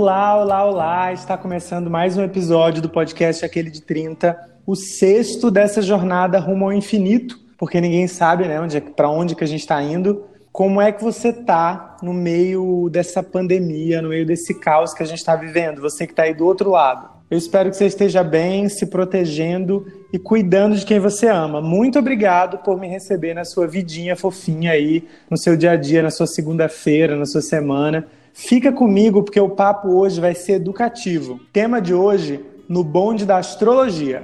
Olá, olá, olá! Está começando mais um episódio do podcast Aquele de 30, o sexto dessa jornada rumo ao infinito, porque ninguém sabe né, onde, é para onde que a gente está indo. Como é que você está no meio dessa pandemia, no meio desse caos que a gente está vivendo? Você que está aí do outro lado. Eu espero que você esteja bem, se protegendo e cuidando de quem você ama. Muito obrigado por me receber na sua vidinha fofinha aí, no seu dia a dia, na sua segunda-feira, na sua semana. Fica comigo porque o papo hoje vai ser educativo. Tema de hoje, no bonde da astrologia.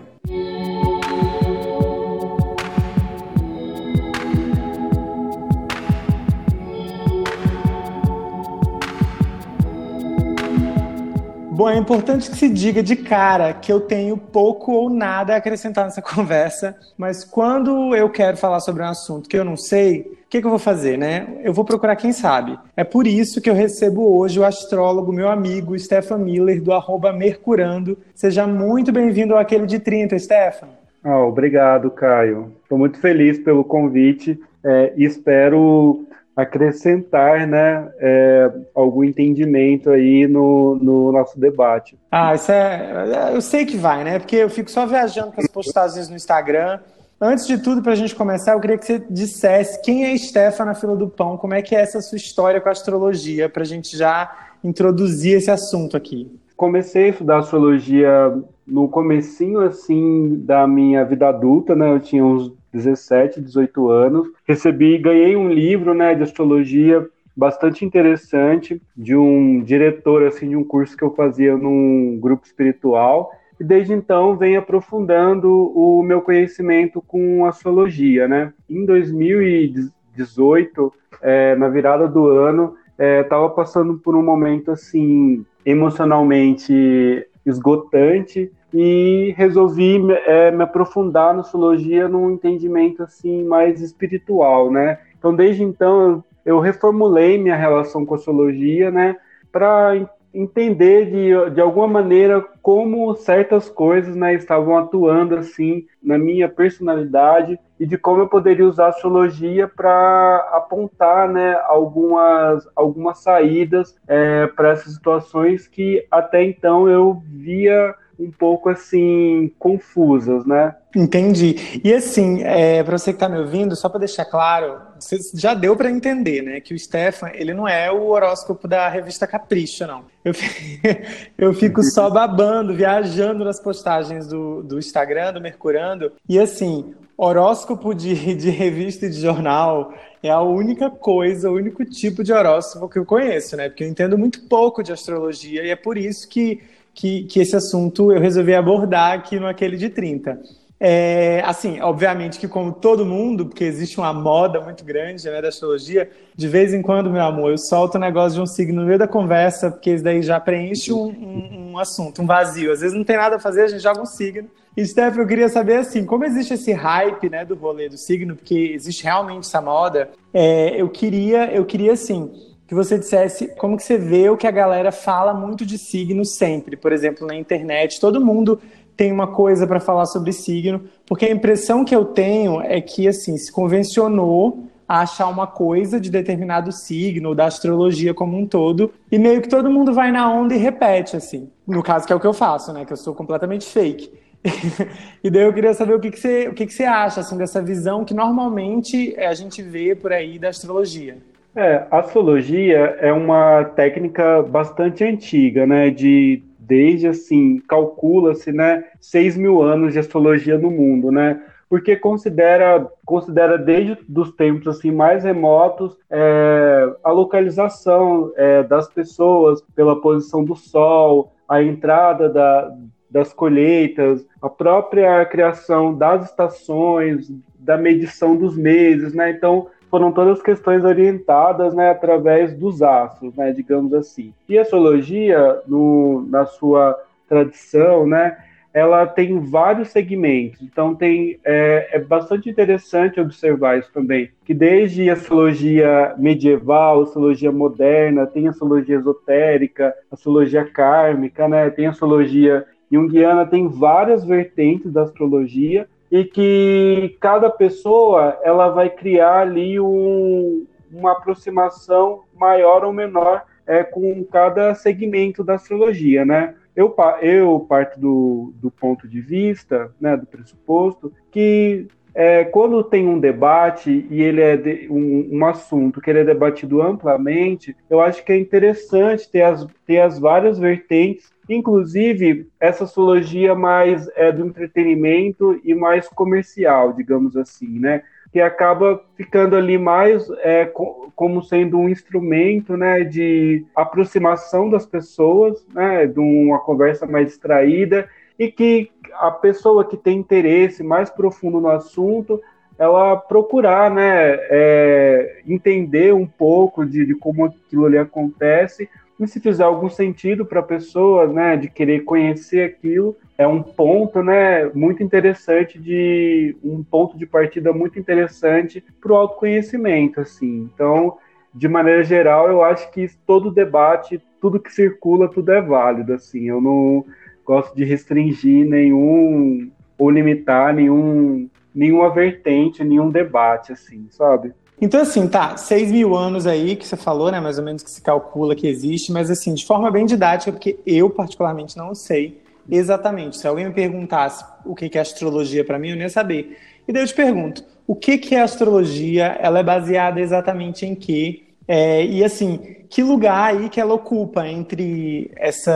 Bom, é importante que se diga de cara que eu tenho pouco ou nada a acrescentar nessa conversa, mas quando eu quero falar sobre um assunto que eu não sei, o que, que, eu vou fazer, né? Eu vou procurar quem sabe. É por isso que eu recebo hoje o astrólogo, meu amigo, Stefan Miller, do arroba Mercurando. Seja muito bem-vindo ao Aquele de 30, Stefan. Oh, obrigado, Caio. Estou muito feliz pelo convite é, e espero acrescentar né, é, algum entendimento aí no, no nosso debate. Ah, isso é. Eu sei que vai, né? Porque eu fico só viajando com as postagens no Instagram. Antes de tudo, para a gente começar, eu queria que você dissesse quem é Stefan na fila do pão, como é que é essa sua história com a astrologia, para a gente já introduzir esse assunto aqui. Comecei a estudar astrologia no comecinho, assim, da minha vida adulta, né? Eu tinha uns 17, 18 anos. Recebi, ganhei um livro, né, de astrologia bastante interessante de um diretor assim de um curso que eu fazia num grupo espiritual e desde então venho aprofundando o meu conhecimento com astrologia, né? Em 2018, é, na virada do ano, estava é, passando por um momento assim emocionalmente esgotante e resolvi é, me aprofundar na astrologia num entendimento assim mais espiritual, né? Então desde então eu reformulei minha relação com a astrologia, né, para entender de, de alguma maneira como certas coisas né, estavam atuando assim na minha personalidade e de como eu poderia usar a astrologia para apontar né, algumas, algumas saídas é, para essas situações que até então eu via um pouco assim confusas, né? Entendi. E assim, é, para você que está me ouvindo, só para deixar claro, já deu para entender, né, que o Stefan ele não é o horóscopo da revista Capricho, não. Eu, eu fico só babando, viajando nas postagens do, do Instagram, do Mercurando, e assim, horóscopo de, de revista e de jornal é a única coisa, o único tipo de horóscopo que eu conheço, né? Porque eu entendo muito pouco de astrologia e é por isso que que, que esse assunto eu resolvi abordar aqui no Aquele de 30. É, assim, obviamente que como todo mundo, porque existe uma moda muito grande né, da astrologia, de vez em quando, meu amor, eu solto o um negócio de um signo no meio da conversa, porque isso daí já preenche um, um, um, assunto, um vazio. Às vezes não tem nada a fazer, a gente joga um signo. E, Steph, eu queria saber, assim, como existe esse hype, né, do rolê do signo, porque existe realmente essa moda, é, eu queria, eu queria, assim, que você dissesse como que você vê o que a galera fala muito de signo sempre. Por exemplo, na internet, todo mundo tem uma coisa para falar sobre signo, porque a impressão que eu tenho é que assim se convencionou a achar uma coisa de determinado signo, da astrologia como um todo, e meio que todo mundo vai na onda e repete, assim. No caso, que é o que eu faço, né? Que eu sou completamente fake. e daí eu queria saber o que, que, você, o que, que você acha, assim, dessa visão que normalmente a gente vê por aí da astrologia. É, a astrologia é uma técnica bastante antiga, né? De desde assim calcula-se, né? 6 mil anos de astrologia no mundo, né? Porque considera considera desde os tempos assim mais remotos é, a localização é, das pessoas pela posição do Sol, a entrada da, das colheitas, a própria criação das estações, da medição dos meses, né? Então, foram todas questões orientadas né, através dos astros, né, digamos assim. E a astrologia, no, na sua tradição, né, ela tem vários segmentos. Então tem é, é, bastante interessante observar isso também, que desde a astrologia medieval, astrologia moderna, tem astrologia esotérica, astrologia kármica, né? Tem astrologia junguiana, tem várias vertentes da astrologia e que cada pessoa ela vai criar ali um, uma aproximação maior ou menor é, com cada segmento da astrologia, né? Eu, eu parto do, do ponto de vista, né, do pressuposto, que é, quando tem um debate e ele é de, um, um, assunto que ele é debatido amplamente, eu acho que é interessante ter as, ter as várias vertentes, inclusive essa sociologia mais é, do entretenimento e mais comercial, digamos assim, né? Que acaba ficando ali mais é, como sendo um instrumento né, de aproximação das pessoas, né, de uma conversa mais distraída e que a pessoa que tem interesse mais profundo no assunto, ela procurar, né, é, entender um pouco de, de, como aquilo ali acontece, e se fizer algum sentido para a pessoa, né, de querer conhecer aquilo, é um ponto, né, muito interessante de um ponto de partida muito interessante para o autoconhecimento, assim. Então, de maneira geral, eu acho que todo debate, tudo que circula, tudo é válido, assim. Eu não gosto de restringir nenhum ou limitar nenhum, nenhuma vertente, nenhum debate, assim, sabe? Então, assim, tá, 6 mil anos aí que você falou, né? Mais ou menos que se calcula que existe, mas assim, de forma bem didática, porque eu particularmente não sei exatamente. Se alguém me perguntasse o que é astrologia para mim, eu nem ia saber. E daí eu te pergunto, o que é astrologia? Ela é baseada exatamente em quê? É, e assim, que lugar aí que ela ocupa entre essa,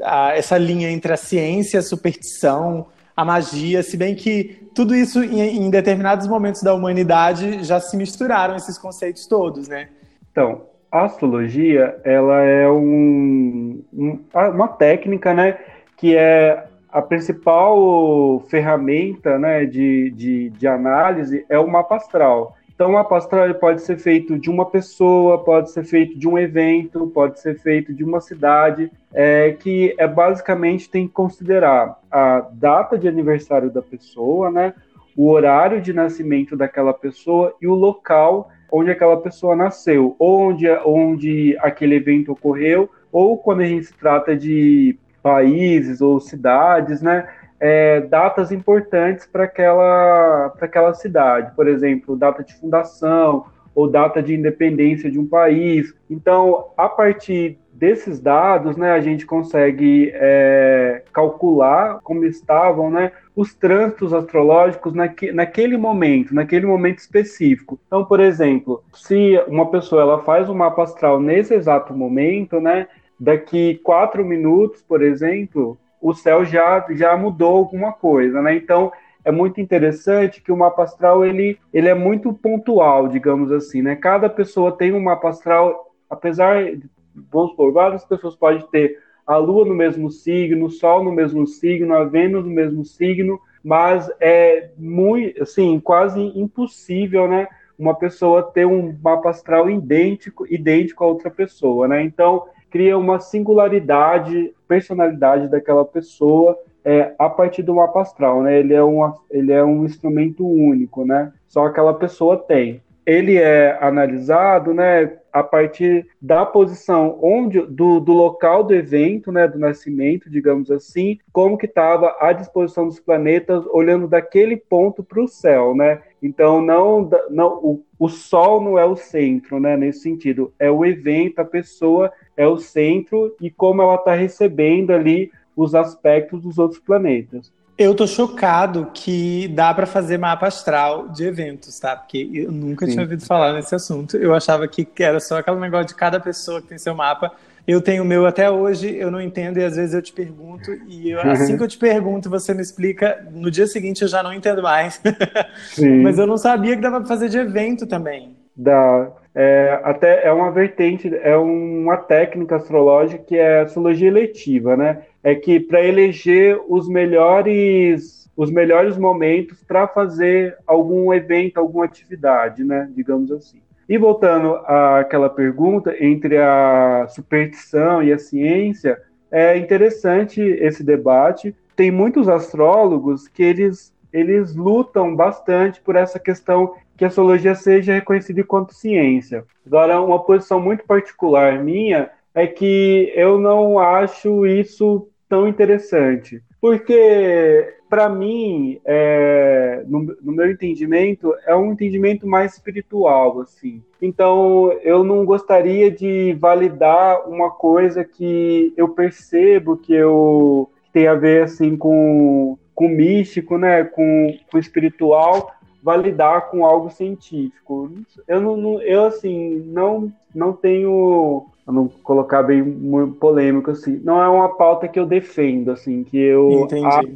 a, a, essa linha entre a ciência, a superstição, a magia, se bem que tudo isso em, em, determinados momentos da humanidade já se misturaram esses conceitos todos, né? Então, a astrologia, ela é um, um, uma técnica, né, que é a principal ferramenta, né, de, de, de análise é o mapa astral. Então, o mapa astral pode ser feito de uma pessoa, pode ser feito de um evento, pode ser feito de uma cidade, é, que é basicamente tem que considerar a data de aniversário da pessoa, né, o horário de nascimento daquela pessoa e o local onde aquela pessoa nasceu, onde, onde aquele evento ocorreu, ou quando a gente se trata de países ou cidades, né, é, datas importantes para aquela, aquela cidade, por exemplo, data de fundação ou data de independência de um país. Então, a partir desses dados, né, a gente consegue é, calcular como estavam né, os trânsitos astrológicos naque, naquele momento, naquele momento específico. Então, por exemplo, se uma pessoa ela faz um mapa astral nesse exato momento, né, daqui quatro minutos, por exemplo, o céu já, já mudou alguma coisa, né? Então, é muito interessante que o mapa astral ele, ele é muito pontual, digamos assim, né? Cada pessoa tem um mapa astral, apesar de, vamos supor, várias pessoas podem ter a Lua no mesmo signo, o Sol no mesmo signo, a Vênus no mesmo signo, mas é muito, assim, quase impossível, né? Uma pessoa ter um mapa astral idêntico, idêntico a outra pessoa, né? Então, cria uma singularidade, personalidade daquela pessoa é, a partir do mapa astral, né? Ele é, uma, ele é um instrumento único, né? Só aquela pessoa tem. Ele é analisado, né, a partir da posição onde do, do local do evento, né, do nascimento, digamos assim, como que estava a disposição dos planetas olhando daquele ponto para o céu, né? Então não, não o, o Sol não é o centro, né? Nesse sentido, é o evento, a pessoa é o centro e como ela está recebendo ali os aspectos dos outros planetas. Eu tô chocado que dá para fazer mapa astral de eventos, tá? Porque eu nunca Sim. tinha ouvido falar nesse assunto. Eu achava que era só aquele negócio de cada pessoa que tem seu mapa. Eu tenho o meu até hoje, eu não entendo e às vezes eu te pergunto e eu, assim que eu te pergunto, você me explica, no dia seguinte eu já não entendo mais. Mas eu não sabia que dava para fazer de evento também. Dá. É, até é uma vertente, é uma técnica astrológica que é astrologia eletiva, né? É que para eleger os melhores os melhores momentos para fazer algum evento, alguma atividade, né, digamos assim. E voltando àquela pergunta entre a superstição e a ciência, é interessante esse debate. Tem muitos astrólogos que eles eles lutam bastante por essa questão que a astrologia seja reconhecida enquanto ciência. Agora, uma posição muito particular minha é que eu não acho isso tão interessante. Porque, para mim, é, no, no, meu entendimento, é um entendimento mais espiritual, assim. Então, eu não gostaria de validar uma coisa que eu percebo que eu que tem a ver, assim, com, com místico, né, com, com espiritual, validar com algo científico. Eu não, eu assim não não tenho a não colocar bem muito polêmico assim, não é uma pauta que eu defendo assim, que eu acho,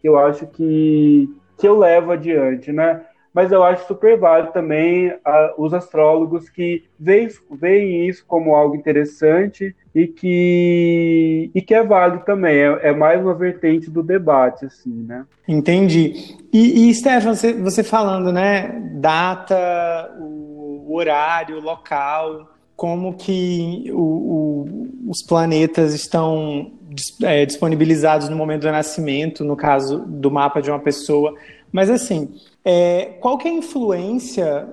que eu acho que que eu levo adiante, né? Mas eu acho super válido também uh, os astrólogos que veem, veem isso como algo interessante e que, e que é válido também. É, é mais uma vertente do debate, assim, né? Entendi. E, e Stefan, você, você falando, né? Data, o, o horário, o local, como que o, o, os planetas estão é, disponibilizados no momento do nascimento, no caso do mapa de uma pessoa. Mas assim, é, qual é a influência,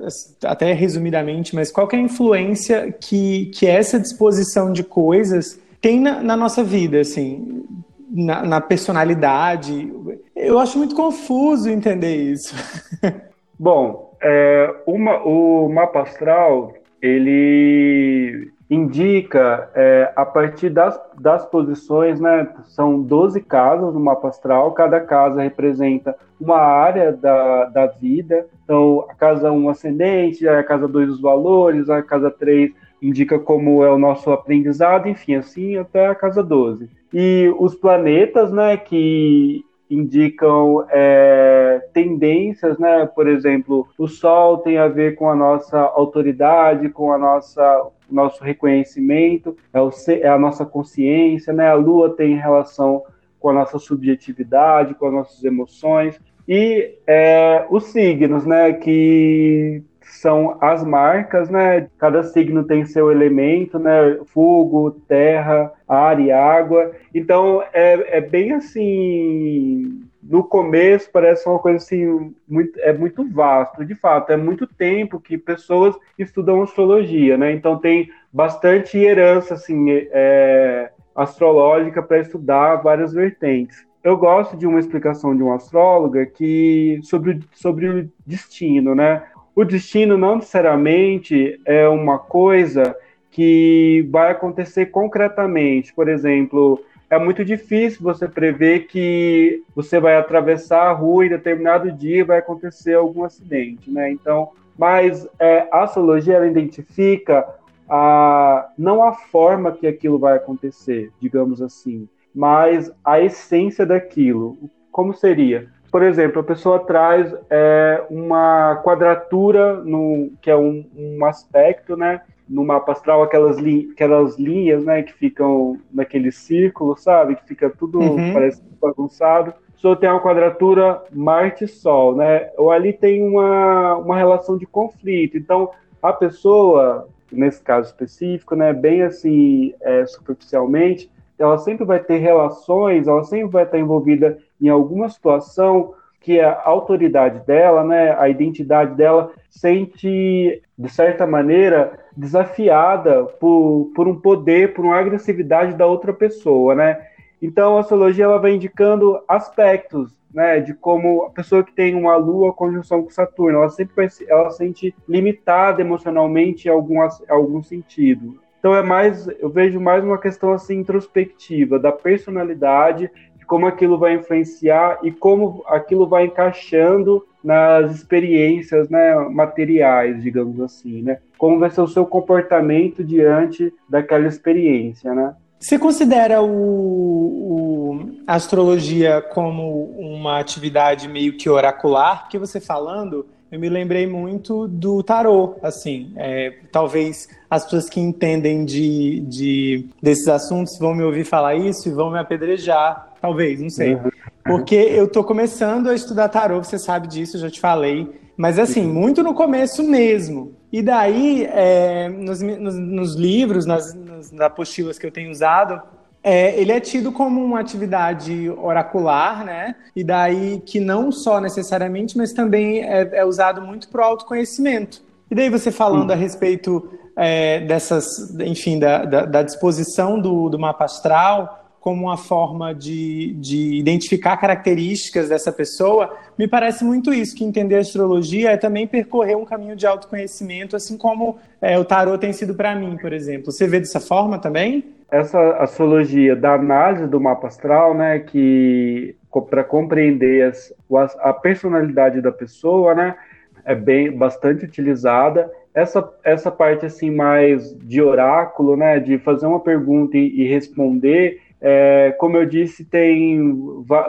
até resumidamente, mas qual é a influência que, que essa disposição de coisas tem na, na nossa vida, assim, na, na, personalidade? Eu acho muito confuso entender isso. Bom, é, uma, o mapa astral ele indica é, a partir das, das posições, né? São 12 casas no mapa astral, cada casa representa uma área da, da vida. Então, a casa 1 ascendente, a casa 2 os valores, a casa 3 indica como é o nosso aprendizado, enfim, assim até a casa 12. E os planetas, né, que indicam é, tendências, né? Por exemplo, o Sol tem a ver com a nossa autoridade, com a nossa nosso reconhecimento, é, o, é a nossa consciência, né? A Lua tem relação com a nossa subjetividade, com as nossas emoções e é, os signos, né? Que são as marcas, né? Cada signo tem seu elemento, né? Fogo, terra, ar e água. Então é, é bem assim. No começo parece uma coisa assim, muito, é muito vasto, de fato, é muito tempo que pessoas estudam astrologia, né? Então tem bastante herança assim, é, astrológica para estudar várias vertentes eu gosto de uma explicação de um astróloga que sobre, sobre o destino, né? O destino não necessariamente é uma coisa que vai acontecer concretamente. Por exemplo, é muito difícil você prever que você vai atravessar a rua e em determinado dia vai acontecer algum acidente, né? Então, mas é, a astrologia ela identifica a, não a forma que aquilo vai acontecer, digamos assim, mas a essência daquilo. Como seria? Por exemplo, a pessoa traz é, uma quadratura, no, que é um, um, aspecto, né? No mapa astral, aquelas, li, aquelas linhas, né? Que ficam naquele círculo, sabe? Que fica tudo, uhum. parece bagunçado. A pessoa tem uma quadratura Marte-Sol, né? Ou ali tem uma, uma relação de conflito. Então, a pessoa, nesse caso específico, né? Bem assim, é, superficialmente, ela sempre vai ter relações, ela sempre vai estar envolvida em alguma situação que a autoridade dela, né, a identidade dela, sente, de certa maneira, desafiada por, por um poder, por uma agressividade da outra pessoa, né? Então, a astrologia ela vai indicando aspectos, né, de como a pessoa que tem uma lua conjunção com Saturno, ela sempre vai, ela sente limitada emocionalmente em algum, algum sentido. Então é mais, eu vejo mais uma questão assim introspectiva da personalidade, de como aquilo vai influenciar e como aquilo vai encaixando nas experiências, né, materiais, digamos assim, né? Como vai ser o seu comportamento diante daquela experiência, né? Você considera o, o, a astrologia como uma atividade meio que oracular? Porque você falando, eu me lembrei muito do tarô, assim, é, talvez as pessoas que entendem de, de, desses assuntos vão me ouvir falar isso e vão me apedrejar, talvez, não sei. Uhum. Porque eu tô começando a estudar tarô, você sabe disso, eu já te falei, mas assim, muito no começo mesmo. E daí, é, nos, nos, nos, livros, nas, nas apostilas que eu tenho usado, é, ele é tido como uma atividade oracular, né? E daí que não só necessariamente, mas também é, é usado muito para o autoconhecimento. E daí você falando a respeito é, dessas, enfim, da, da, da disposição do, do, mapa astral como uma forma de, de identificar características dessa pessoa, me parece muito isso, que entender astrologia é também percorrer um caminho de autoconhecimento, assim como é, o tarot tem sido para mim, por exemplo. Você vê dessa forma também? essa astrologia da análise do mapa astral, né, que para compreender as, a personalidade da pessoa, né, é bem bastante utilizada. Essa, essa parte assim mais de oráculo, né, de fazer uma pergunta e, e responder, é, como eu disse, tem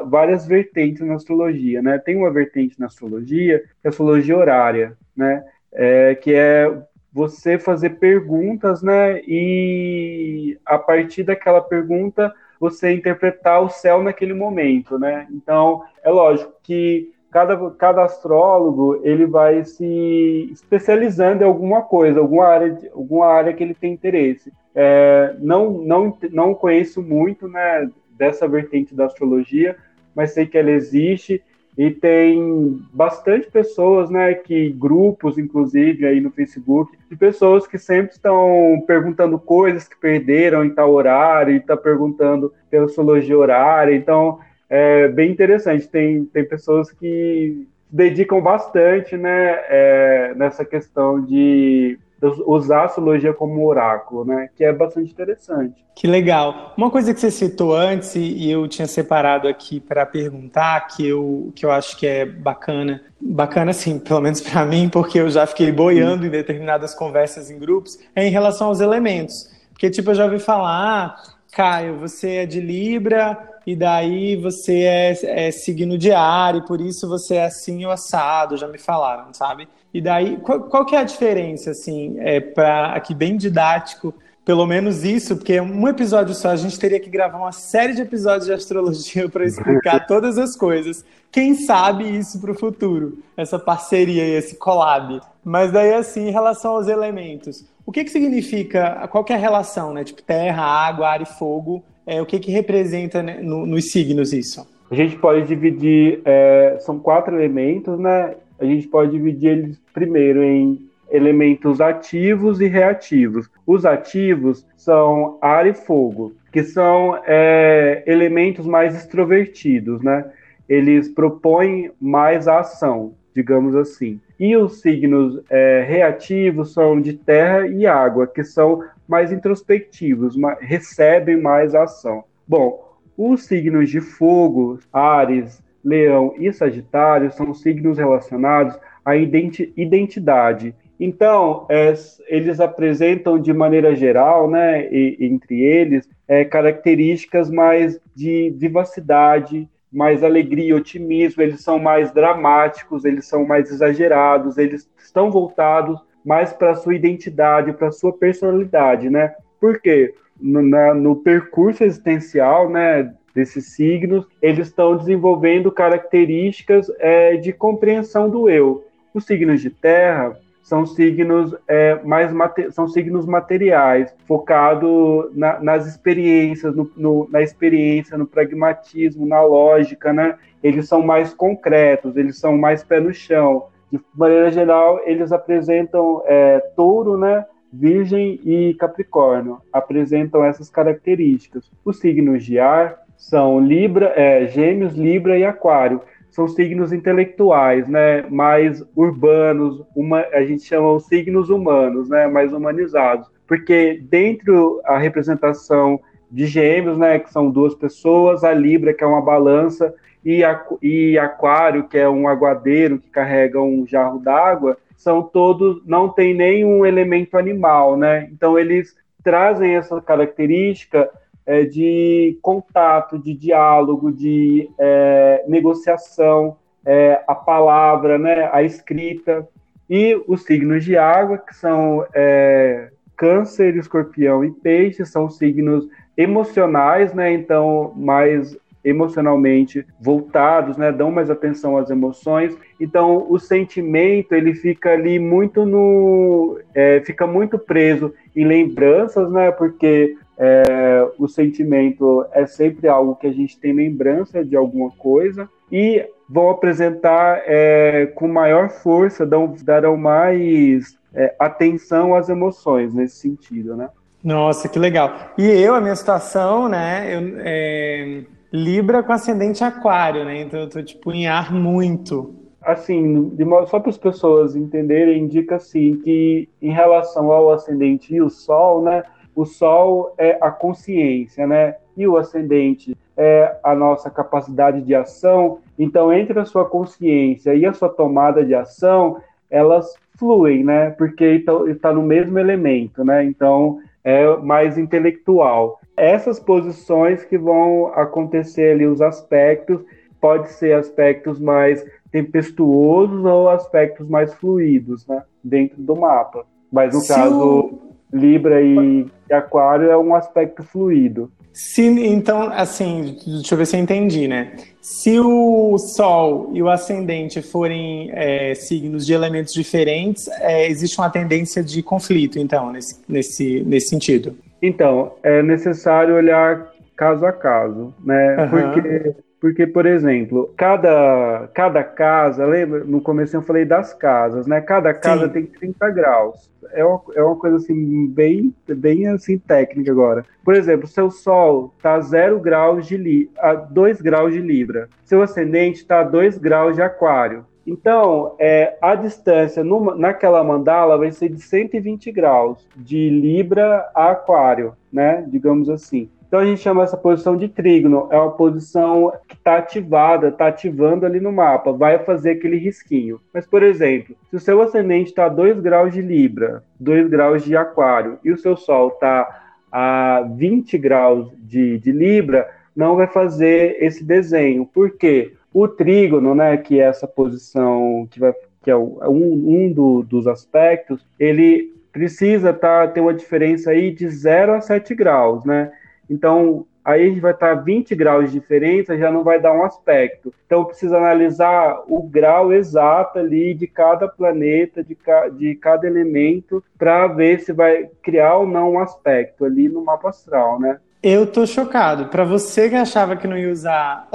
várias vertentes na astrologia, né? Tem uma vertente na astrologia, que é a astrologia horária, né? É, que é você fazer perguntas, né? E a partir daquela pergunta você interpretar o céu naquele momento, né? Então é lógico que cada, cada astrólogo ele vai se especializando em alguma coisa, alguma área, alguma área que ele tem interesse. É, não, não, não conheço muito, né? Dessa vertente da astrologia, mas sei que ela existe e tem bastante pessoas, né, que grupos, inclusive, aí no Facebook, de pessoas que sempre estão perguntando coisas que perderam em tal horário, e está perguntando pela astrologia horária, então é bem interessante, tem, tem pessoas que dedicam bastante, né, é, nessa questão de usar a astrologia como oráculo, né? Que é bastante interessante. Que legal. Uma coisa que você citou antes e eu tinha separado aqui para perguntar, que eu, que eu acho que é bacana, bacana assim, pelo menos para mim, porque eu já fiquei boiando Sim. em determinadas conversas em grupos, é em relação aos elementos. Porque, tipo, eu já ouvi falar, ah, Caio, você é de Libra e daí você é, é signo diário, por isso você é assim ou assado, já me falaram, sabe? E daí, qual, qual que é a diferença, assim, é, para aqui bem didático, pelo menos isso, porque um episódio só a gente teria que gravar uma série de episódios de astrologia para explicar todas as coisas. Quem sabe isso para o futuro, essa parceria, esse collab. Mas daí, assim, em relação aos elementos, o que, que significa, qual que é a relação, né? Tipo, terra, água, ar e fogo, é, o que, que representa né, no, nos signos isso? A gente pode dividir, é, são quatro elementos, né? A gente pode dividir eles primeiro em elementos ativos e reativos. Os ativos são ar e fogo, que são é, elementos mais extrovertidos, né? Eles propõem mais a ação, digamos assim. E os signos é, reativos são de terra e água, que são mais introspectivos, recebem mais ação. Bom, os signos de fogo, Ares, Leão e Sagitário são signos relacionados à identidade. Então, é, eles apresentam de maneira geral, né, e, entre eles, é, características mais de vivacidade, mais alegria, otimismo, eles são mais dramáticos, eles são mais exagerados, eles estão voltados mais para a sua identidade, para a sua personalidade, né? Por quê? No, na, no percurso existencial, né, desses signos, eles estão desenvolvendo características é, de compreensão do eu. Os signos de terra são signos é, mais são signos materiais, focado na, nas experiências, no, no, na experiência, no pragmatismo, na lógica, né? Eles são mais concretos, eles são mais pé no chão. De maneira geral, eles apresentam é, touro, né? Virgem e Capricórnio apresentam essas características. Os signos de ar são Libra, é, Gêmeos, Libra e Aquário. São signos intelectuais, né, mais urbanos, uma, a gente chama os signos humanos, né, mais humanizados. Porque dentro a representação de Gêmeos, né, que são duas pessoas, a Libra, que é uma balança, e, a, e Aquário, que é um aguadeiro que carrega um jarro d'água, são todos, não tem nenhum elemento animal, né? Então eles trazem essa característica é, de contato, de diálogo, de é, negociação. é, a palavra, né, a escrita, e os signos de água, que são é, câncer, escorpião e peixe, são signos emocionais, né, então mais emocionalmente voltados, né, dão mais atenção às emoções. Então, o sentimento ele fica ali muito no, é, fica muito preso em lembranças, né, porque é, o sentimento é sempre algo que a gente tem lembrança de alguma coisa e vão apresentar é, com maior força, dão, darão mais é, atenção às emoções nesse sentido, né? Nossa, que legal. E eu, a minha situação, né, eu, é, Libra com ascendente aquário, né, então eu tô, tipo, em ar muito. Assim, de modo, só para as pessoas entenderem, indica, assim, que em relação ao ascendente e o Sol, né, o Sol é a consciência, né, e o ascendente é a nossa capacidade de ação. Então, entre a sua consciência e a sua tomada de ação, elas fluem, né? Porque está no mesmo elemento, né? Então, é mais intelectual. Essas posições que vão acontecer ali, os aspectos, pode ser aspectos mais tempestuosos ou aspectos mais fluidos, né? Dentro do mapa. Mas no Se caso, o... Libra e Aquário é um aspecto fluido. Se, então, assim, deixa eu ver se eu entendi, né? Se o Sol e o Ascendente forem é, signos de elementos diferentes, é, existe uma tendência de conflito, então, nesse, nesse, nesse sentido. Então, é necessário olhar caso a caso, né? Uhum. Porque porque, por exemplo, cada, cada casa, lembra? No começo eu falei das casas, né? Cada casa Sim. tem 30 graus. É uma, é uma coisa assim, bem, bem assim, técnica agora. Por exemplo, seu Sol está a 0 graus de li, a 2 graus de Libra. Seu ascendente está a 2 graus de Aquário. Então, é, a distância numa, naquela mandala vai ser de 120 graus, de Libra a Aquário, né? Digamos assim. Então a gente chama essa posição de trígono, é uma posição que está ativada, está ativando ali no mapa, vai fazer aquele risquinho. Mas, por exemplo, se o seu ascendente está a 2 graus de Libra, 2 graus de Aquário, e o seu Sol está a 20 graus de, de Libra, não vai fazer esse desenho. Por quê? O trígono, né, que é essa posição que, vai, que é um, um do, dos aspectos, ele precisa tá, ter uma diferença aí de 0 a 7 graus, né? Então, aí a gente vai estar 20 graus de diferença, já não vai dar um aspecto. Então, precisa analisar o grau exato ali de cada planeta, de, ca de cada elemento, para ver se vai criar ou não um aspecto ali no mapa astral, né? Eu tô chocado. Para você que achava que não ia usar,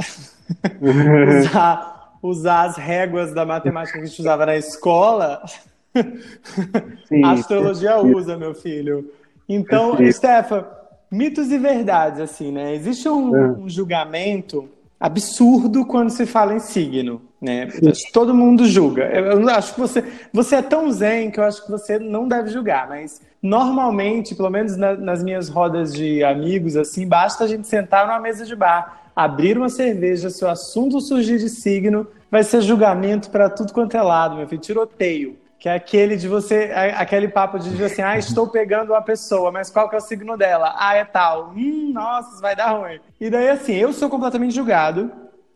usar, usar as réguas da matemática que a gente usava na escola, Sim, a astrologia usa, meu filho. Então, Stefan, mitos e verdades, assim, né? Existe um, é. um julgamento absurdo quando se fala em signo, né? Todo mundo julga. Eu acho que você, você é tão zen que eu acho que você não deve julgar, mas normalmente, pelo menos na, nas minhas rodas de amigos, assim, basta a gente sentar numa mesa de bar, abrir uma cerveja, se o assunto surgir de signo, vai ser julgamento para tudo quanto é lado, meu filho, tiroteio. Que é aquele de você, aquele papo de assim, ah, estou pegando uma pessoa, mas qual que é o signo dela? Ah, é tal. Hum, nossa, vai dar ruim. E daí, assim, eu sou completamente julgado,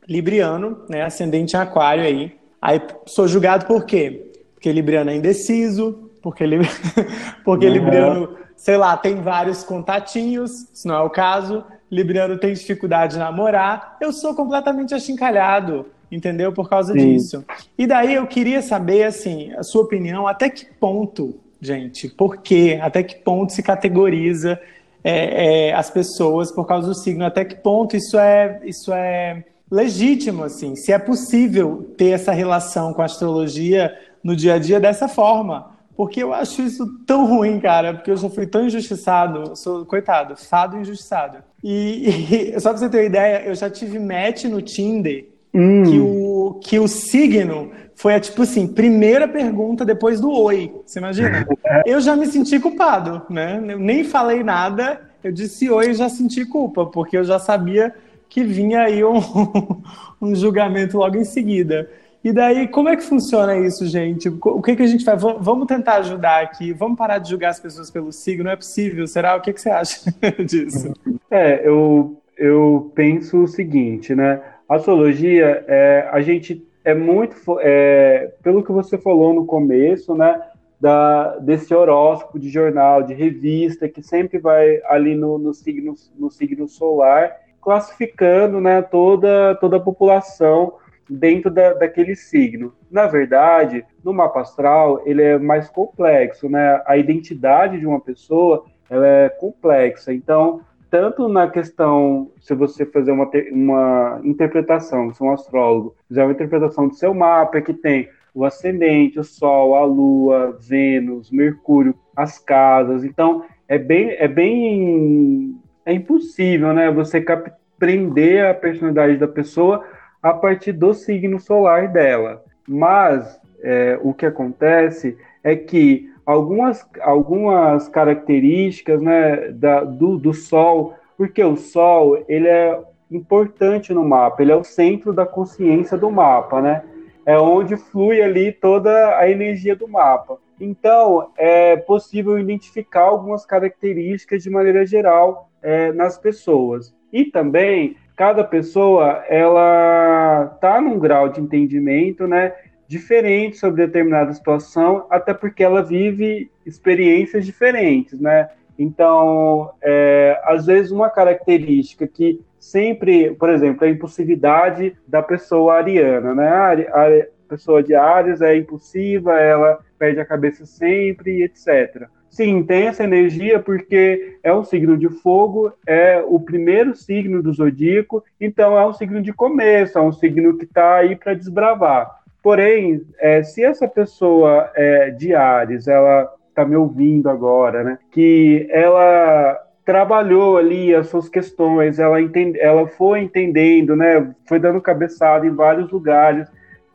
libriano, né, ascendente em aquário aí. Aí sou julgado por quê? Porque libriano é indeciso, porque, li... porque uhum. libriano, sei lá, tem vários contatinhos, se não é o caso. Libriano tem dificuldade de namorar. Eu sou completamente achincalhado entendeu? Por causa Sim. disso. E daí eu queria saber, assim, a sua opinião, até que ponto, gente, por quê? Até que ponto se categoriza é, é, as pessoas por causa do signo? Até que ponto isso é, isso é legítimo, assim? Se é possível ter essa relação com a astrologia no dia a dia dessa forma? Porque eu acho isso tão ruim, cara, porque eu já fui tão injustiçado, sou, coitado, fado injustiçado. E, e só pra você ter uma ideia, eu já tive match no Tinder Hum. Que, o, que o signo foi a tipo assim, primeira pergunta depois do oi. Você imagina? Eu já me senti culpado, né? Eu nem falei nada, eu disse oi e já senti culpa, porque eu já sabia que vinha aí um, um julgamento logo em seguida. E daí, como é que funciona isso, gente? O que, que a gente faz? Vamos tentar ajudar aqui. Vamos parar de julgar as pessoas pelo signo. Não é possível, será? O que, que você acha disso? É, eu, eu penso o seguinte, né? A astrologia, é, a gente é muito, é, pelo que você falou no começo, né, da, desse horóscopo de jornal, de revista, que sempre vai ali no, no, signo, no signo solar, classificando né, toda, toda a população dentro da, daquele signo. Na verdade, no mapa astral, ele é mais complexo, né? A identidade de uma pessoa ela é complexa. Então, tanto na questão, se você fazer uma, uma interpretação, se um astrólogo fizer uma interpretação do seu mapa, que tem o ascendente, o Sol, a Lua, Vênus, Mercúrio, as casas. Então, é bem, é bem, é impossível, né? Você compreender a personalidade da pessoa a partir do signo solar dela. Mas é, o que acontece é que algumas, algumas características né, da, do, do Sol, porque o Sol ele é importante no mapa, ele é o centro da consciência do mapa, né? É onde flui ali toda a energia do mapa. Então, é possível identificar algumas características de maneira geral é, nas pessoas. E também, cada pessoa, ela está num grau de entendimento, né? Diferente sobre determinada situação, até porque ela vive experiências diferentes, né? Então, é, às vezes, uma característica que sempre, por exemplo, a impulsividade da pessoa ariana, né? A, a pessoa de Ares é impulsiva, ela perde a cabeça sempre, etc. Sim, tem essa energia porque é um signo de fogo, é o primeiro signo do zodíaco, então é um signo de começo, é um signo que está aí para desbravar. Porém, é, se essa pessoa é, de Ares, ela está me ouvindo agora, né? Que ela trabalhou ali as suas questões, ela, entende, ela foi entendendo, né? Foi dando cabeçada em vários lugares,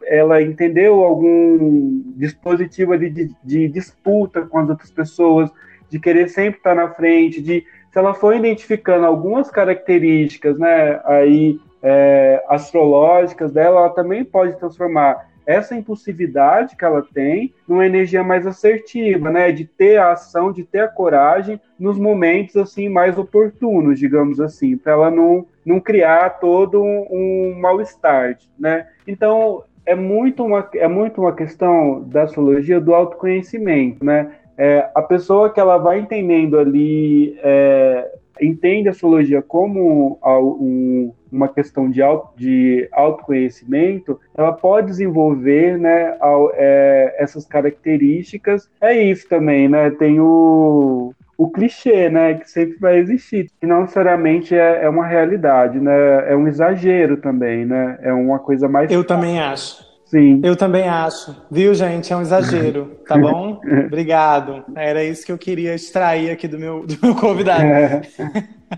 ela entendeu algum dispositivo de, de, de disputa com as outras pessoas, de querer sempre estar na frente, de se ela foi identificando algumas características, né? Aí é, astrológicas dela, ela também pode transformar essa impulsividade que ela tem numa energia mais assertiva, né? De ter a ação, de ter a coragem nos momentos assim mais oportunos, digamos assim, para ela não, não criar todo um, um mal-estar, né? Então é muito uma é muito uma questão da astrologia do autoconhecimento, né? É, a pessoa que ela vai entendendo ali é, entende a astrologia como um, uma questão de, auto, de autoconhecimento, ela pode desenvolver né, é, essas características. É isso também, né? Tem o, o clichê, né, que sempre vai existir, que não necessariamente é, é uma realidade, né? É um exagero também, né? É uma coisa mais. Eu também acho. Sim. Eu também acho. Viu, gente? É um exagero, tá bom? Obrigado. Era isso que eu queria extrair aqui do meu, do meu convidado. É.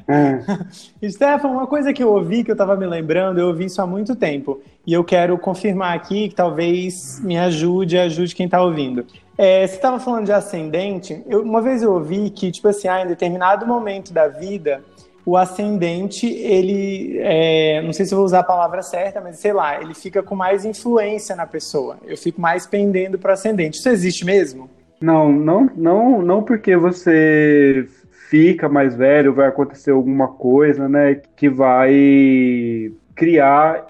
É. Stefan, uma coisa que eu ouvi, que eu estava me lembrando, eu ouvi isso há muito tempo. E eu quero confirmar aqui, que talvez me ajude, ajude quem está ouvindo. É, você estava falando de ascendente. Eu, uma vez eu ouvi que, tipo assim, ah, em determinado momento da vida, o ascendente, ele, é, não sei se vou usar a palavra certa, mas sei lá, ele fica com mais influência na pessoa. Eu fico mais pendendo para ascendente. Isso existe mesmo? Não, não, não, não porque você fica mais velho, vai acontecer alguma coisa, né, que vai criar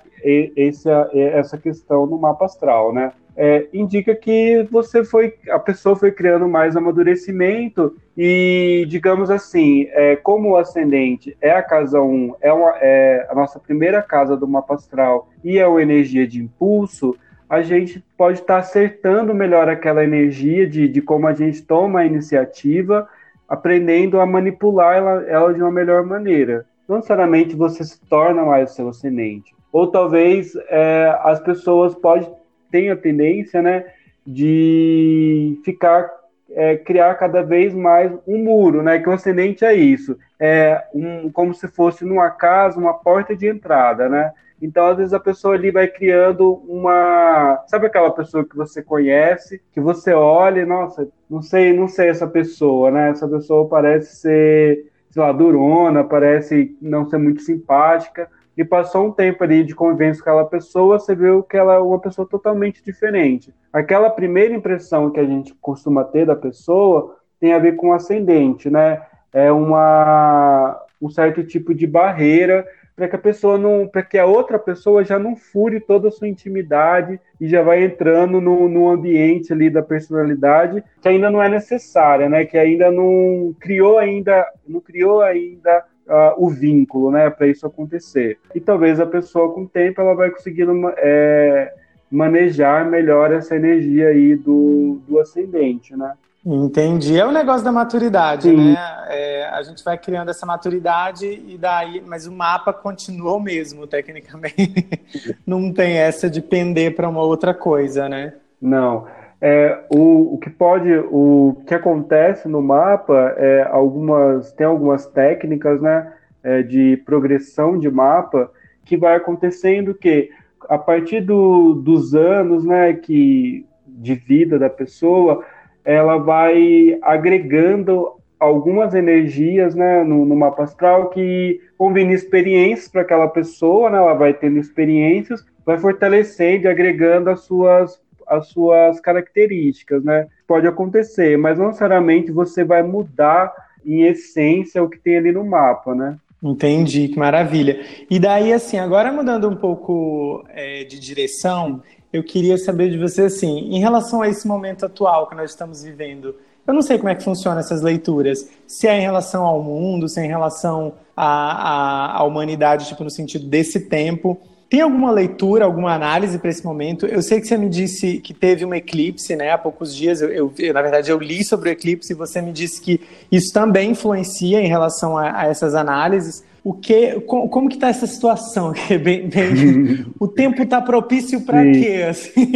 essa, essa questão no mapa astral, né? É, indica que você foi, a pessoa foi criando mais amadurecimento e, digamos assim, é, como o ascendente é a casa 1, é, é a nossa primeira casa do mapa astral e é uma energia de impulso, a gente pode estar acertando melhor aquela energia de, de como a gente toma a iniciativa, aprendendo a manipular ela, ela de uma melhor maneira. Não necessariamente você se torna mais seu ascendente. Ou talvez é, as pessoas podem tem a tendência, né, de ficar é, criar cada vez mais um muro, né? Que o ascendente é isso, é um, como se fosse numa casa uma porta de entrada, né? Então, às vezes, a pessoa ali vai criando uma. Sabe aquela pessoa que você conhece, que você olha e, nossa, não sei, não sei essa pessoa, né? Essa pessoa parece ser, sei lá, durona, parece não ser muito simpática e passou um tempo ali de convivência com aquela pessoa, você viu que ela é uma pessoa totalmente diferente. Aquela primeira impressão que a gente costuma ter da pessoa tem a ver com o ascendente, né? É uma, um certo tipo de barreira para que a pessoa não, para que a outra pessoa já não fure toda a sua intimidade e já vai entrando no, no ambiente ali da personalidade que ainda não é necessária, né? Que ainda não criou ainda, não criou ainda uh, o vínculo, né? Para isso acontecer. E talvez a pessoa com o tempo ela vai conseguindo é, manejar melhor essa energia aí do, do ascendente, né? Entendi. É o negócio da maturidade, Sim. né? É, a gente vai criando essa maturidade e daí, mas o mapa continua o mesmo, tecnicamente. Não tem essa de pender para uma outra coisa, né? Não. É, o, o que pode, o que acontece no mapa é algumas, tem algumas técnicas, né, é, de progressão de mapa que vai acontecendo que a partir do, dos anos, né, que de vida da pessoa, ela vai agregando algumas energias né, no, no mapa astral que convém experiências para aquela pessoa, né, ela vai tendo experiências, vai fortalecendo e agregando as suas, as suas características. Né? Pode acontecer, mas não necessariamente você vai mudar em essência o que tem ali no mapa, né? Entendi, que maravilha. E daí, assim, agora mudando um pouco é, de direção, eu queria saber de você assim, em relação a esse momento atual que nós estamos vivendo. Eu não sei como é que funciona essas leituras. Se é em relação ao mundo, se é em relação à, à, à humanidade, tipo, no sentido desse tempo. Tem alguma leitura, alguma análise para esse momento? Eu sei que você me disse que teve um eclipse, né? Há poucos dias, eu, eu, na verdade, eu li sobre o eclipse e você me disse que isso também influencia em relação a, a essas análises o que, como, como que está essa situação? Bem, bem, o tempo está propício para quê? Assim?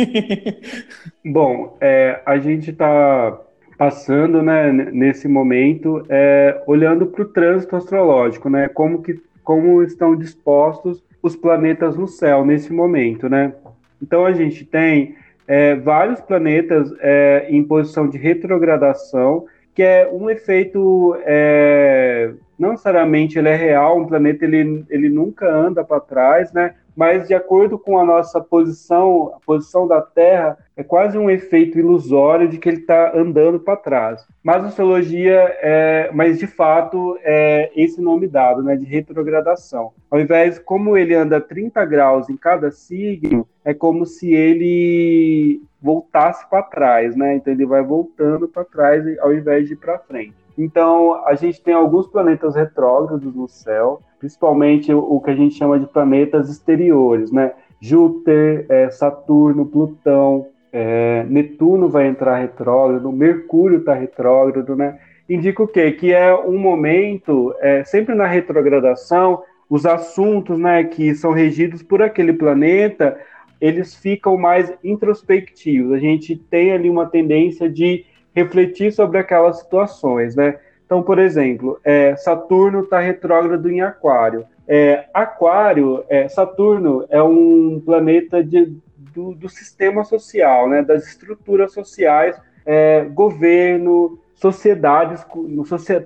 Bom, é, a gente está passando, né, nesse momento, é, olhando para o trânsito astrológico, né, como que como estão dispostos os planetas no céu nesse momento, né? Então a gente tem é, vários planetas é, em posição de retrogradação, que é um efeito é, não necessariamente ele é real, um planeta ele, ele nunca anda para trás, né? Mas de acordo com a nossa posição, a posição da Terra é quase um efeito ilusório de que ele está andando para trás. Mas astrologia é, mas de fato é esse nome dado, né, de retrogradação. Ao invés, como ele anda 30 graus em cada signo, é como se ele voltasse para trás, né? Então ele vai voltando para trás ao invés de ir para frente. Então, a gente tem alguns planetas retrógrados no céu, principalmente o que a gente chama de planetas exteriores, né? Júpiter, é, Saturno, Plutão, é, Netuno vai entrar retrógrado, Mercúrio está retrógrado, né? Indica o quê? Que é um momento, é, sempre na retrogradação, os assuntos né, que são regidos por aquele planeta, eles ficam mais introspectivos. A gente tem ali uma tendência de refletir sobre aquelas situações, né? Então, por exemplo, é, Saturno está retrógrado em Aquário. É, aquário, é, Saturno é um planeta de, do, do, sistema social, né? Das estruturas sociais, é, governo, sociedades,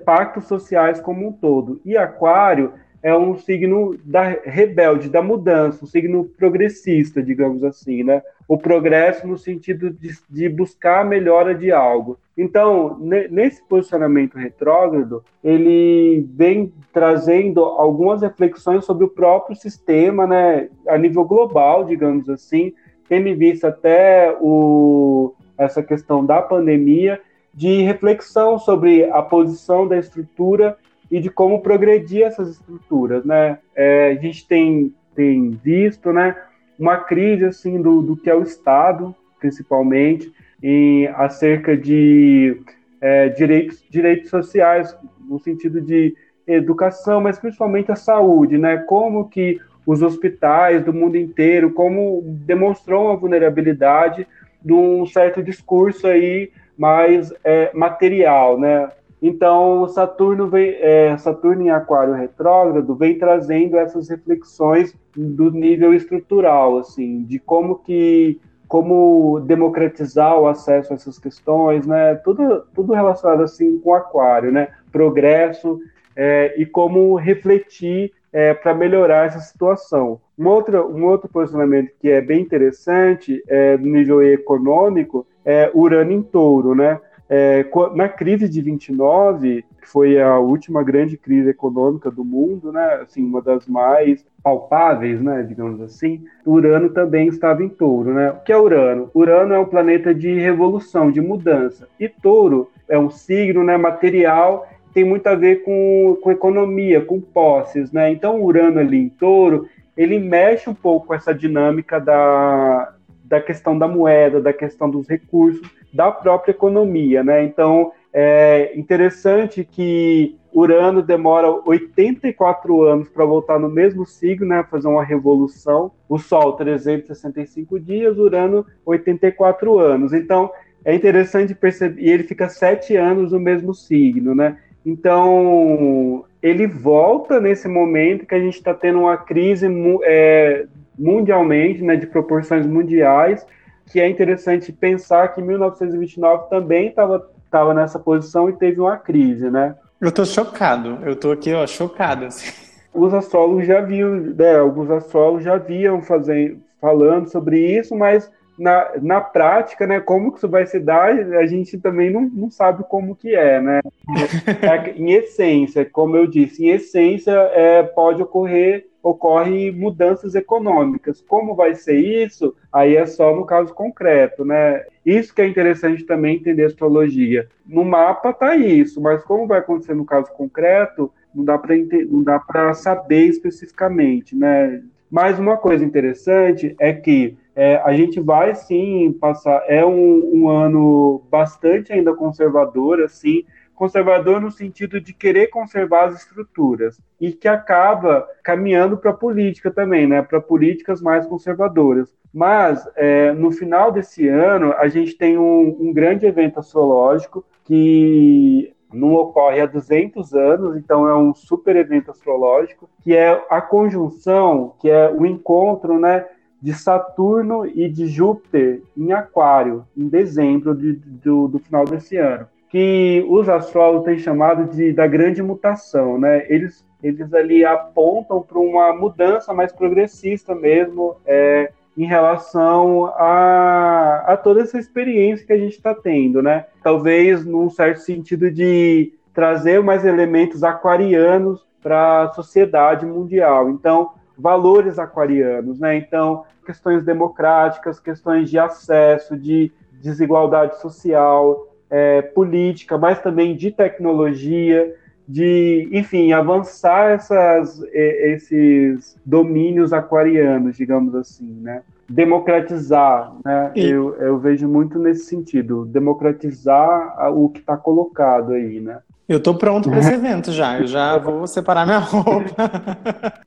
pactos sociais como um todo. E Aquário é um signo da rebelde, da mudança, um signo progressista, digamos assim, né? O progresso no sentido de, de buscar a melhora de algo. Então, nesse posicionamento retrógrado, ele vem trazendo algumas reflexões sobre o próprio sistema, né, a nível global, digamos assim, tendo em vista até o, essa questão da pandemia, de reflexão sobre a posição da estrutura e de como progredir essas estruturas, né? É, a gente tem, tem visto, né, uma crise assim do, do que é o Estado, principalmente, em acerca de é, direitos, direitos sociais no sentido de educação, mas principalmente a saúde, né? Como que os hospitais do mundo inteiro, como demonstrou a vulnerabilidade de um certo discurso aí mais é, material, né? Então, Saturno, vem, é, Saturno em Aquário retrógrado vem trazendo essas reflexões do nível estrutural, assim, de como que como democratizar o acesso a essas questões, né? Tudo, tudo relacionado assim com Aquário, né? Progresso é, e como refletir é, para melhorar essa situação. Um outro, um outro posicionamento que é bem interessante é, no nível econômico é Urano em Touro, né? É, na crise de 29, que foi a última grande crise econômica do mundo, né, assim, uma das mais palpáveis, né, digamos assim, Urano também estava em touro. Né? O que é Urano? Urano é um planeta de revolução, de mudança. E touro é um signo né, material tem muito a ver com, com economia, com posses, né? Então, Urano ali em touro, ele mexe um pouco com essa dinâmica da, da questão da moeda, da questão dos recursos, da própria economia, né? Então, é interessante que Urano demora 84 anos para voltar no mesmo signo, né, fazer uma revolução. O Sol 365 dias, Urano 84 anos. Então é interessante perceber e ele fica sete anos no mesmo signo, né? Então ele volta nesse momento que a gente está tendo uma crise é, mundialmente, né, de proporções mundiais, que é interessante pensar que 1929 também estava tava nessa posição e teve uma crise, né? Eu tô chocado, eu tô aqui, ó, chocado. Assim. Os astrólogos já viam, né, alguns astrólogos já viam fazendo, falando sobre isso, mas na, na prática, né, como que isso vai se dar, a gente também não, não sabe como que é, né? É, em essência, como eu disse, em essência é, pode ocorrer ocorre mudanças econômicas. Como vai ser isso? Aí é só no caso concreto, né? Isso que é interessante também entender a astrologia. No mapa tá isso, mas como vai acontecer no caso concreto, não dá para não dá para saber especificamente, né? Mais uma coisa interessante é que é, a gente vai sim passar. É um, um ano bastante ainda conservador, assim, conservador no sentido de querer conservar as estruturas e que acaba caminhando para a política também, né, para políticas mais conservadoras. Mas é, no final desse ano a gente tem um, um grande evento astrológico que não ocorre há 200 anos, então é um super evento astrológico, que é a conjunção, que é o encontro, né, de Saturno e de Júpiter em Aquário, em dezembro de, do, do final desse ano que os astrólogos têm chamado de da grande mutação, né? Eles, eles ali apontam para uma mudança mais progressista mesmo é, em relação a, a toda essa experiência que a gente está tendo, né? Talvez num certo sentido de trazer mais elementos aquarianos para a sociedade mundial. Então, valores aquarianos, né? Então, questões democráticas, questões de acesso, de desigualdade social, é, política, mas também de tecnologia, de, enfim, avançar essas, esses domínios aquarianos, digamos assim, né? Democratizar, né? E... Eu, eu vejo muito nesse sentido, democratizar o que está colocado aí, né? Eu estou pronto para esse evento já, eu já vou separar minha roupa.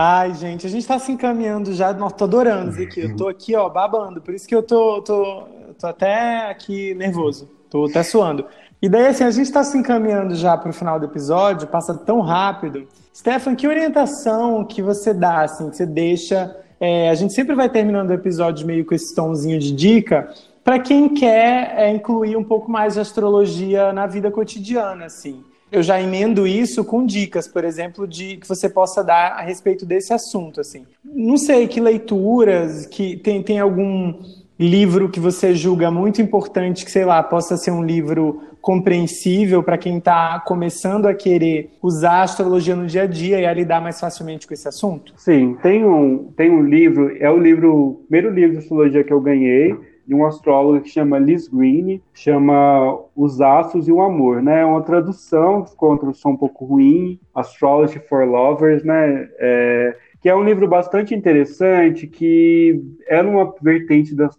Ai, gente, a gente tá se encaminhando já. Nossa, tô adorando isso aqui. Eu tô aqui, ó, babando. Por isso que eu tô, tô, tô até aqui nervoso. Tô até suando. E daí, assim, a gente tá se encaminhando já pro final do episódio, passa tão rápido. Stefan, que orientação que você dá, assim, que você deixa. É, a gente sempre vai terminando o episódio meio com esse tomzinho de dica para quem quer é, incluir um pouco mais de astrologia na vida cotidiana, assim eu já emendo isso com dicas, por exemplo, de que você possa dar a respeito desse assunto, assim. Não sei que leituras, que tem, tem algum livro que você julga muito importante, que sei lá, possa ser um livro compreensível para quem está começando a querer usar a astrologia no dia a dia e a lidar mais facilmente com esse assunto? Sim, tem um, tem um livro, é o livro, o primeiro livro de astrologia que eu ganhei, de um astrólogo que chama Liz Green, chama Os Astros e o Amor, né? É uma tradução, ficou uma tradução um pouco ruim, Astrology for Lovers, né? É, que é um livro bastante interessante, que é numa vertente da,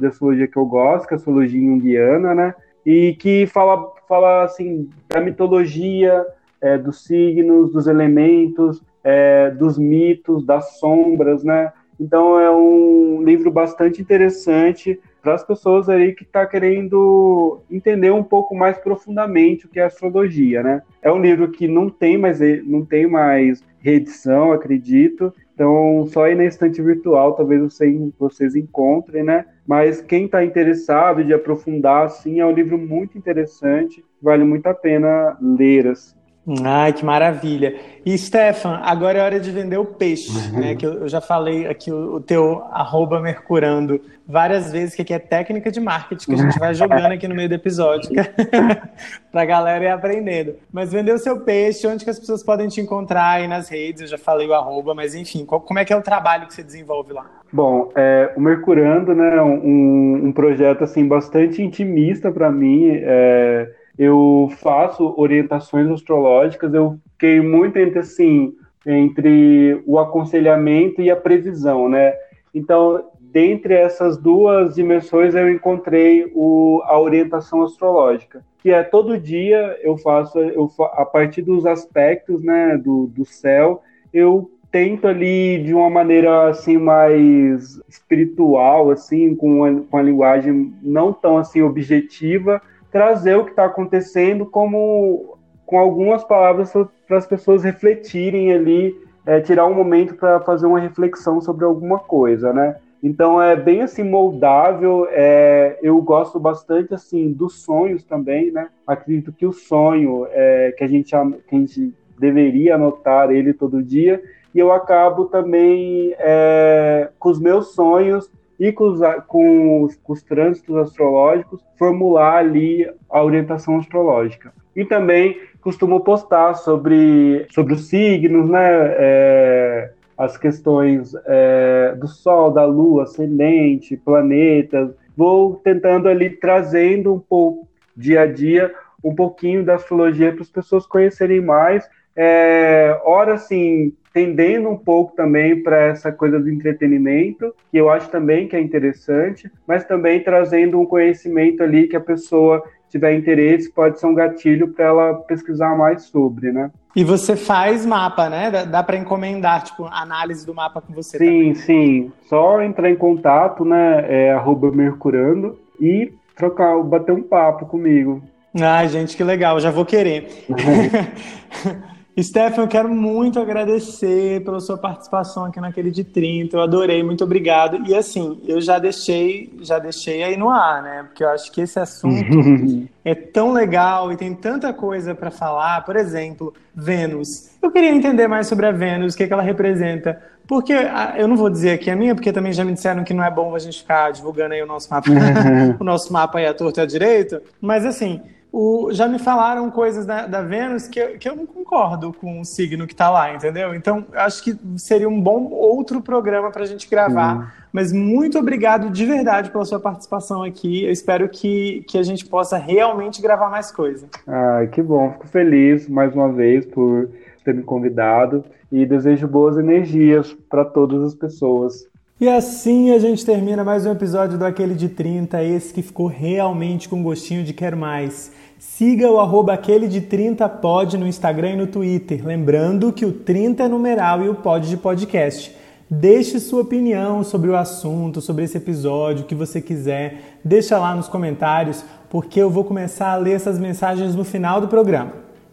da astrologia que eu gosto, que é a astrologia junguiana, né? E que fala, fala assim, da mitologia, é, dos signos, dos elementos, é, dos mitos, das sombras, né? Então é um livro bastante interessante para as pessoas aí que está querendo entender um pouco mais profundamente o que é astrologia, né? É um livro que não tem mais não tem mais reedição, acredito. Então, só aí na estante virtual talvez vocês, vocês encontrem, né? Mas quem está interessado de aprofundar, assim, é um livro muito interessante, vale muito a pena ler, assim. Ai, que maravilha. E Stefan, agora é hora de vender o peixe, uhum. né? Que eu, eu, já falei aqui o, o, teu arroba mercurando várias vezes, que aqui é técnica de marketing que a gente vai jogando aqui no meio do episódio para a galera ir aprendendo. Mas vender o seu peixe, onde que as pessoas podem te encontrar aí nas redes? Eu já falei o arroba, mas enfim, qual, como é que é o trabalho que você desenvolve lá? Bom, é, o Mercurando, né, é um, um projeto assim bastante intimista para mim. É, eu faço orientações astrológicas, eu fiquei muito entre assim, entre o aconselhamento e a previsão, né? Então, dentre essas duas dimensões, eu encontrei o, a orientação astrológica, que é todo dia eu faço, eu, a partir dos aspectos, né, do, do céu, eu tento ali de uma maneira assim mais espiritual, assim, com a, com a linguagem não tão assim objetiva, trazer o que está acontecendo como com algumas palavras para as pessoas refletirem ali, é, tirar um momento para fazer uma reflexão sobre alguma coisa, né? Então é bem assim moldável. É, eu gosto bastante assim dos sonhos também, né? Acredito que o sonho é, que a gente que a gente deveria anotar ele todo dia e eu acabo também é, com os meus sonhos e com os, com, os, com os trânsitos astrológicos formular ali a orientação astrológica. E também costumo postar sobre, sobre os signos, né? É, as questões é, do Sol, da Lua, ascendente, planetas. Vou tentando ali trazendo um pouco, dia a dia, um pouquinho da astrologia para as pessoas conhecerem mais. É, ora, assim, tendendo um pouco também para essa coisa do entretenimento, que eu acho também que é interessante, mas também trazendo um conhecimento ali que a pessoa tiver interesse, pode ser um gatilho para ela pesquisar mais sobre, né? E você faz mapa, né? Dá, dá para encomendar, tipo, análise do mapa com você Sim, também. sim. Só entrar em contato, né? É arroba mercurando e trocar, bater um papo comigo. Ai, gente, que legal, já vou querer. Stefan, eu quero muito agradecer pela sua participação aqui naquele de 30. Eu adorei, muito obrigado. E assim, eu já deixei, já deixei aí no ar, né? Porque eu acho que esse assunto é tão legal e tem tanta coisa para falar. Por exemplo, Vênus. Eu queria entender mais sobre a Vênus, o que, que ela representa. Porque eu não vou dizer aqui a minha, porque também já me disseram que não é bom a gente ficar divulgando aí o nosso mapa, o nosso mapa aí à torta e à direita. Mas assim, o, já me falaram coisas da, da Vênus que, eu, que eu não concordo com o signo que está lá, entendeu? Então, acho que seria um bom outro programa para a gente gravar. Mas muito obrigado de verdade pela sua participação aqui. Eu espero que, que a gente possa realmente gravar mais coisa. Ah, que bom. Fico feliz mais uma vez por ter me convidado e desejo boas energias para todas as pessoas. E assim a gente termina mais um episódio do Aquele de 30, esse que ficou realmente com gostinho de quero mais. Siga o arroba aquele de 30 pod no Instagram e no Twitter. Lembrando que o 30 é numeral e o pod de podcast. Deixe sua opinião sobre o assunto, sobre esse episódio, o que você quiser. Deixa lá nos comentários, porque eu vou começar a ler essas mensagens no final do programa.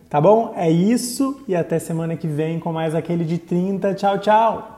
Tá bom? É isso e até semana que vem com mais aquele de 30. Tchau, tchau!